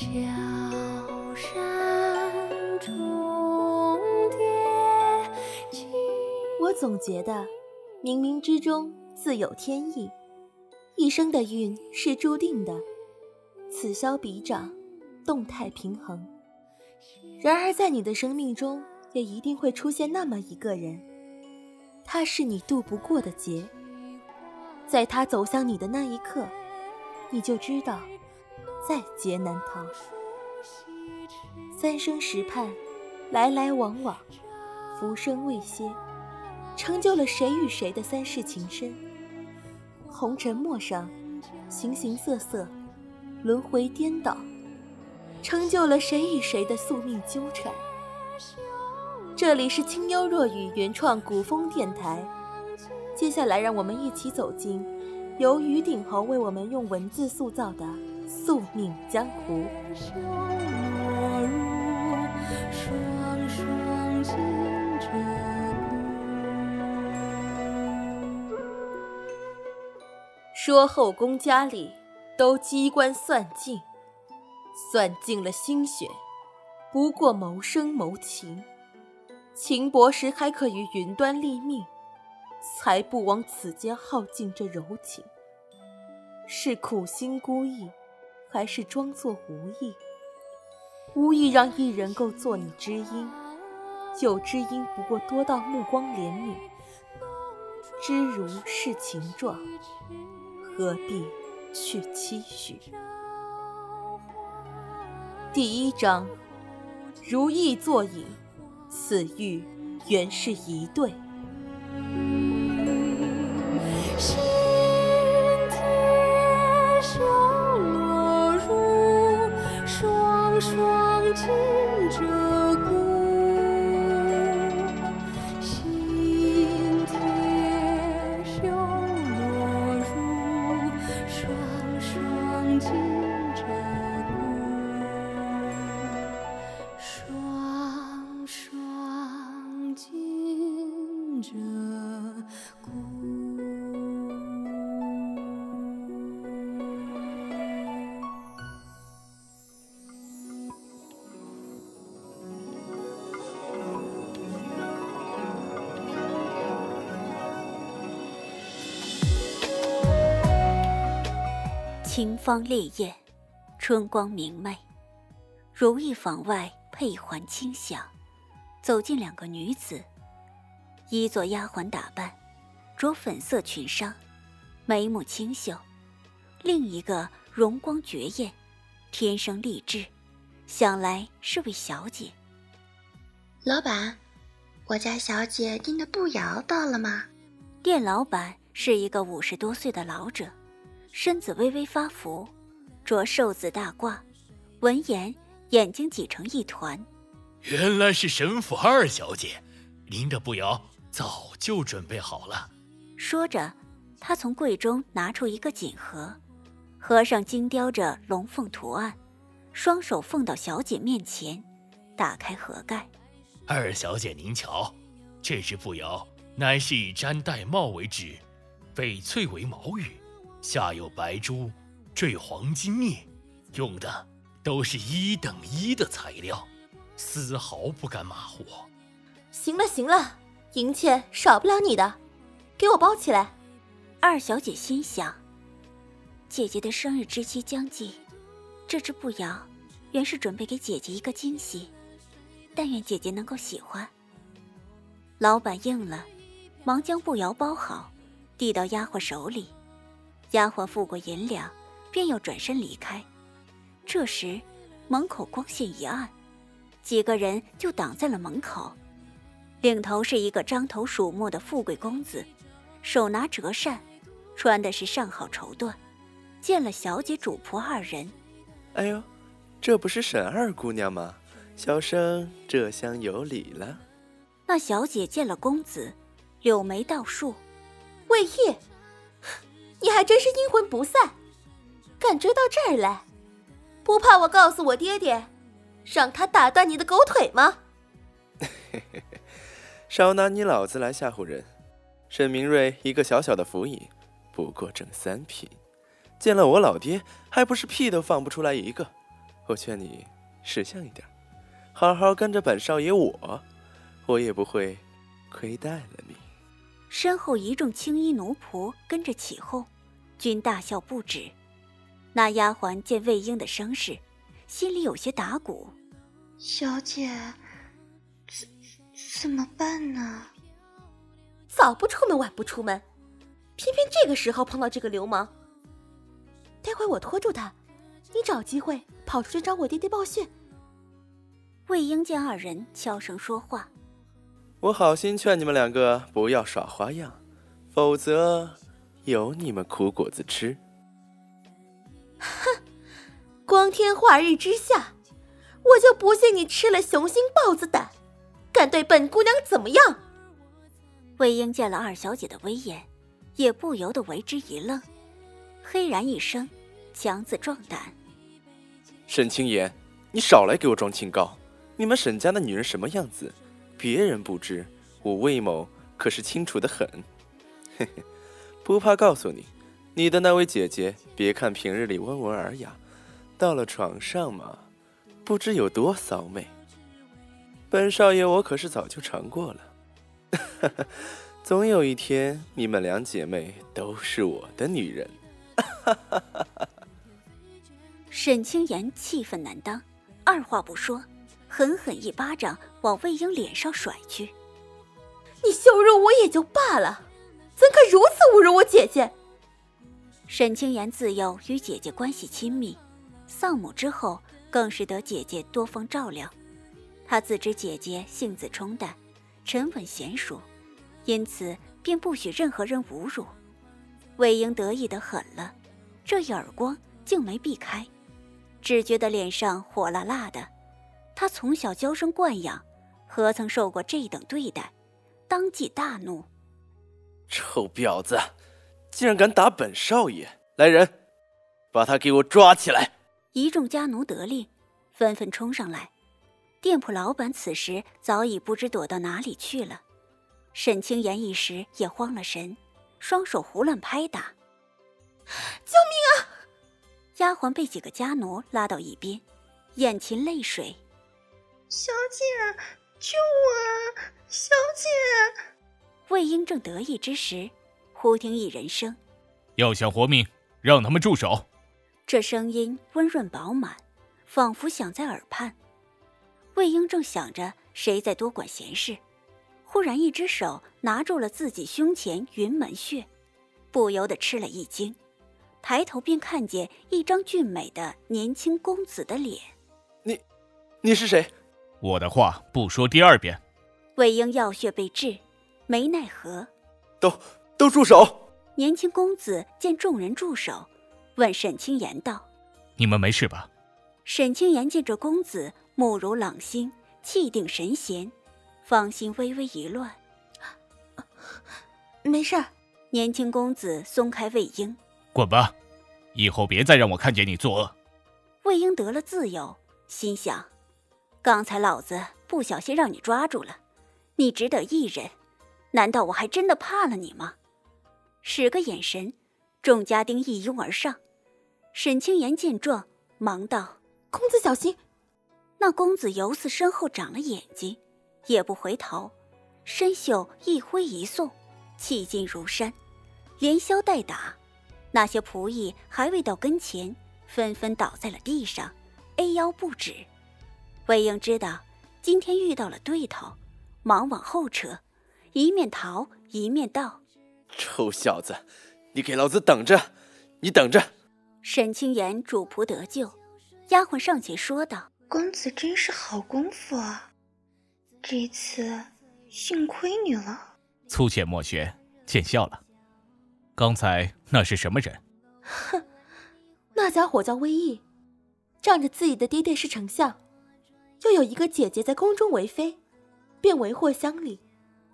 小山中我总觉得，冥冥之中自有天意，一生的运是注定的，此消彼长，动态平衡。然而，在你的生命中，也一定会出现那么一个人，他是你渡不过的劫。在他走向你的那一刻，你就知道，在劫难逃。三生石畔，来来往往，浮生未歇，成就了谁与谁的三世情深。红尘陌上，形形色色，轮回颠倒。成就了谁与谁的宿命纠缠。这里是清幽若雨原创古风电台，接下来让我们一起走进由于鼎侯为我们用文字塑造的宿命江湖。说后宫佳丽都机关算尽。算尽了心血，不过谋生谋情。情薄时还可于云端立命，才不枉此间耗尽这柔情。是苦心孤诣，还是装作无意？无意让一人够做你知音，有知音不过多到目光怜悯。知如是情状，何必去期许？第一章，如意作引，此玉原是一对。着骨。清芳烈焰，春光明媚，如意坊外佩环轻响，走进两个女子，一做丫鬟打扮，着粉色裙裳，眉目清秀；另一个容光绝艳，天生丽质，想来是位小姐。老板，我家小姐订的步摇到了吗？店老板是一个五十多岁的老者，身子微微发福，着瘦子大褂，闻言眼睛挤成一团。原来是神府二小姐，您的步摇早就准备好了。说着，他从柜中拿出一个锦盒，盒上精雕着龙凤图案，双手奉到小姐面前，打开盒盖。二小姐您瞧，这只步摇乃是以毡玳瑁为纸，翡翠为毛羽，下有白珠，缀黄金篾，用的都是一等一的材料，丝毫不敢马虎。行了行了，银钱少不了你的，给我包起来。二小姐心想：姐姐的生日之期将近，这只步摇原是准备给姐姐一个惊喜，但愿姐姐能够喜欢。老板应了，忙将步摇包好，递到丫鬟手里。丫鬟付过银两，便要转身离开。这时，门口光线一暗，几个人就挡在了门口。领头是一个獐头鼠目的富贵公子，手拿折扇，穿的是上好绸缎。见了小姐主仆二人，哎呦，这不是沈二姑娘吗？小生这厢有礼了。那小姐见了公子，柳眉倒竖，魏烨，你还真是阴魂不散，敢追到这儿来，不怕我告诉我爹爹，让他打断你的狗腿吗？少拿你老子来吓唬人！沈明瑞一个小小的府尹，不过正三品，见了我老爹，还不是屁都放不出来一个。我劝你识相一点，好好跟着本少爷我，我也不会亏待了你。身后一众青衣奴仆跟着起哄，均大笑不止。那丫鬟见魏婴的声势，心里有些打鼓。小姐，怎怎么办呢？早不出门，晚不出门，偏偏这个时候碰到这个流氓。待会我拖住他，你找机会跑出去找我爹爹报讯。魏婴见二人悄声说话，我好心劝你们两个不要耍花样，否则有你们苦果子吃。哼，光天化日之下。我就不信你吃了雄心豹子胆，敢对本姑娘怎么样？魏婴见了二小姐的威严，也不由得为之一愣，嘿然一声，强自壮胆。沈清言，你少来给我装清高！你们沈家的女人什么样子，别人不知，我魏某可是清楚的很。嘿嘿，不怕告诉你，你的那位姐姐，别看平日里温文尔雅，到了床上嘛。不知有多骚媚，本少爷我可是早就尝过了。总有一天，你们两姐妹都是我的女人。沈清言气愤难当，二话不说，狠狠一巴掌往魏婴脸上甩去。你羞辱我也就罢了，怎可如此侮辱我姐姐？沈清言自幼与姐姐关系亲密，丧母之后。更是得姐姐多方照料，他自知姐姐性子冲淡、沉稳娴熟，因此便不许任何人侮辱。魏婴得意的很了，这一耳光竟没避开，只觉得脸上火辣辣的。他从小娇生惯养，何曾受过这等对待？当即大怒：“臭婊子，竟然敢打本少爷！来人，把他给我抓起来！”一众家奴得令，纷纷冲上来。店铺老板此时早已不知躲到哪里去了。沈清言一时也慌了神，双手胡乱拍打：“救命啊！”丫鬟被几个家奴拉到一边，眼噙泪水：“小姐，救我！小姐！”魏婴正得意之时，忽听一人声：“要想活命，让他们住手！”这声音温润饱满，仿佛响在耳畔。魏婴正想着谁在多管闲事，忽然一只手拿住了自己胸前云门穴，不由得吃了一惊，抬头便看见一张俊美的年轻公子的脸。你，你是谁？我的话不说第二遍。魏婴要穴被治，没奈何。都都住手！年轻公子见众人住手。问沈清言道：“你们没事吧？”沈清言见这公子目如朗星，气定神闲，芳心微微一乱。没事。年轻公子松开魏婴，滚吧，以后别再让我看见你作恶。魏婴得了自由，心想：刚才老子不小心让你抓住了，你只得一人。难道我还真的怕了你吗？使个眼神，众家丁一拥而上。沈清言见状，忙道：“公子小心！”那公子犹似身后长了眼睛，也不回头，身袖一挥一送，气劲如山，连削带打。那些仆役还未到跟前，纷纷倒在了地上，A 腰不止。魏婴知道今天遇到了对头，忙往后撤，一面逃一面道：“臭小子，你给老子等着！你等着！”沈清言主仆得救，丫鬟上前说道：“公子真是好功夫啊，这次幸亏你了。”粗浅莫学，见笑了。刚才那是什么人？哼，那家伙叫魏毅，仗着自己的爹爹是丞相，又有一个姐姐在宫中为妃，便为祸乡里，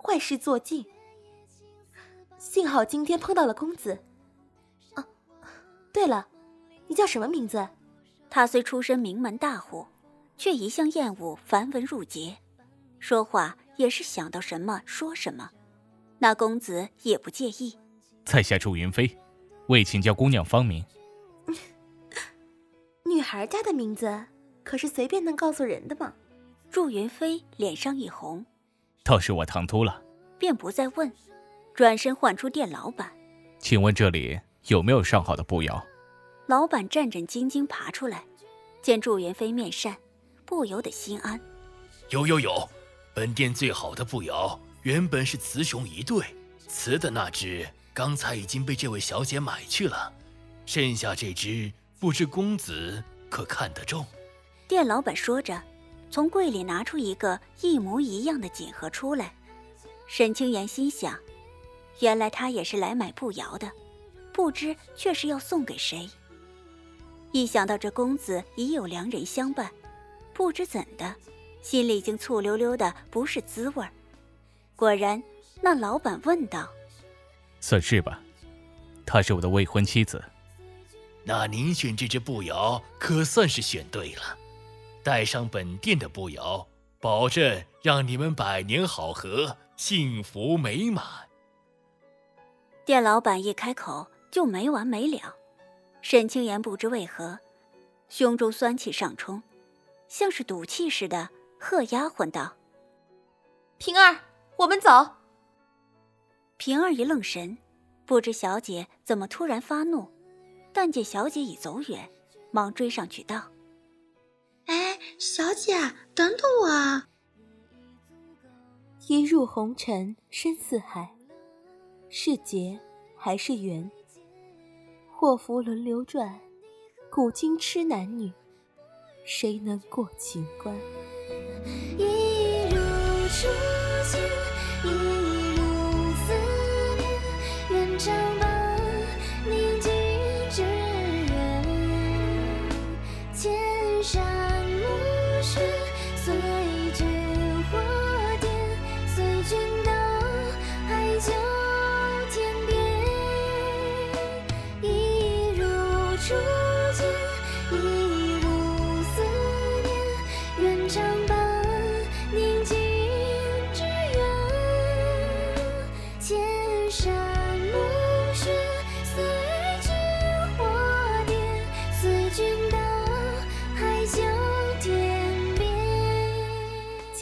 坏事做尽。幸好今天碰到了公子。啊，对了。你叫什么名字？他虽出身名门大户，却一向厌恶繁文缛节，说话也是想到什么说什么。那公子也不介意。在下祝云飞，为请教姑娘芳名。女孩家的名字可是随便能告诉人的吗？祝云飞脸上一红，倒是我唐突了，便不再问，转身唤出店老板。请问这里有没有上好的步摇？老板战战兢兢爬出来，见祝云飞面善，不由得心安。有有有，本店最好的步摇原本是雌雄一对，雌的那只刚才已经被这位小姐买去了，剩下这只不知公子可看得中？店老板说着，从柜里拿出一个一模一样的锦盒出来。沈清言心想，原来他也是来买步摇的，不知却是要送给谁。一想到这公子已有良人相伴，不知怎的，心里竟醋溜溜的，不是滋味儿。果然，那老板问道：“算是吧，她是我的未婚妻子。那您选这只步摇，可算是选对了。带上本店的步摇，保证让你们百年好合，幸福美满。”店老板一开口就没完没了。沈清言不知为何，胸中酸气上冲，像是赌气似的，喝丫鬟道：“平儿，我们走。”平儿一愣神，不知小姐怎么突然发怒，但见小姐已走远，忙追上去道：“哎，小姐，等等我啊！”一入红尘深似海，是劫还是缘？祸福轮流转，古今痴男女，谁能过情关？一如初见，一如思念，愿长伴宁静致远。千山暮雪，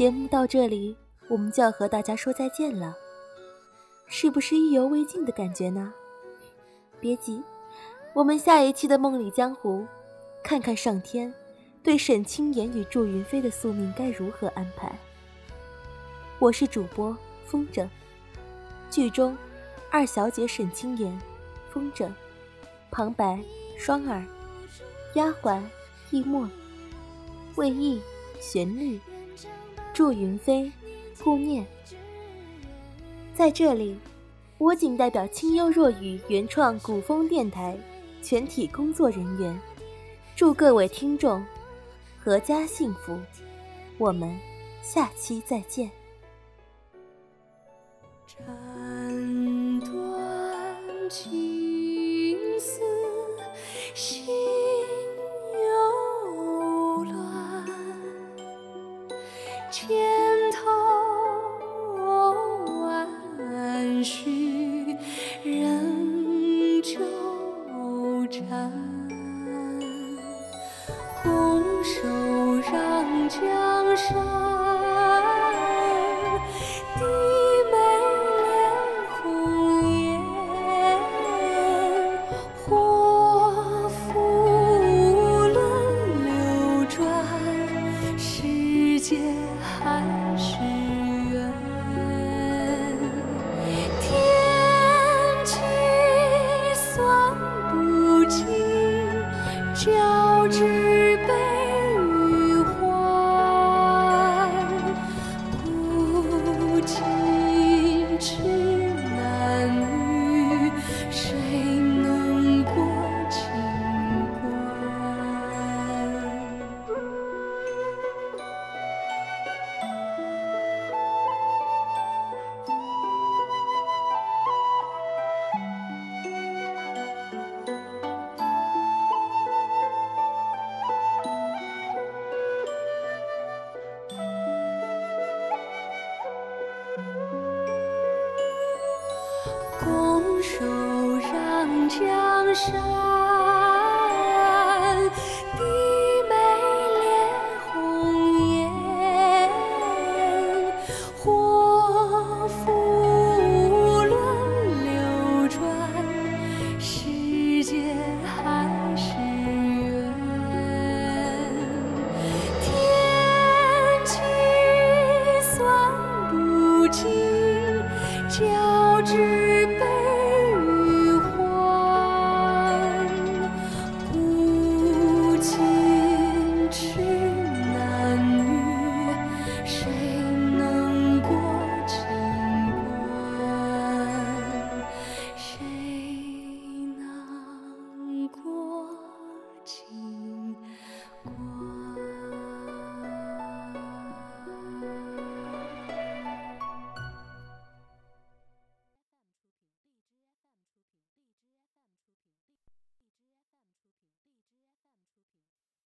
节目到这里，我们就要和大家说再见了，是不是意犹未尽的感觉呢？别急，我们下一期的《梦里江湖》，看看上天对沈清言与祝云飞的宿命该如何安排。我是主播风筝，剧中二小姐沈清言，风筝，旁白双儿，丫鬟易墨，魏毅旋律，祝云飞，顾念。在这里，我仅代表清幽若雨原创古风电台全体工作人员，祝各位听众阖家幸福。我们下期再见。千头万绪仍纠缠，拱手让江山。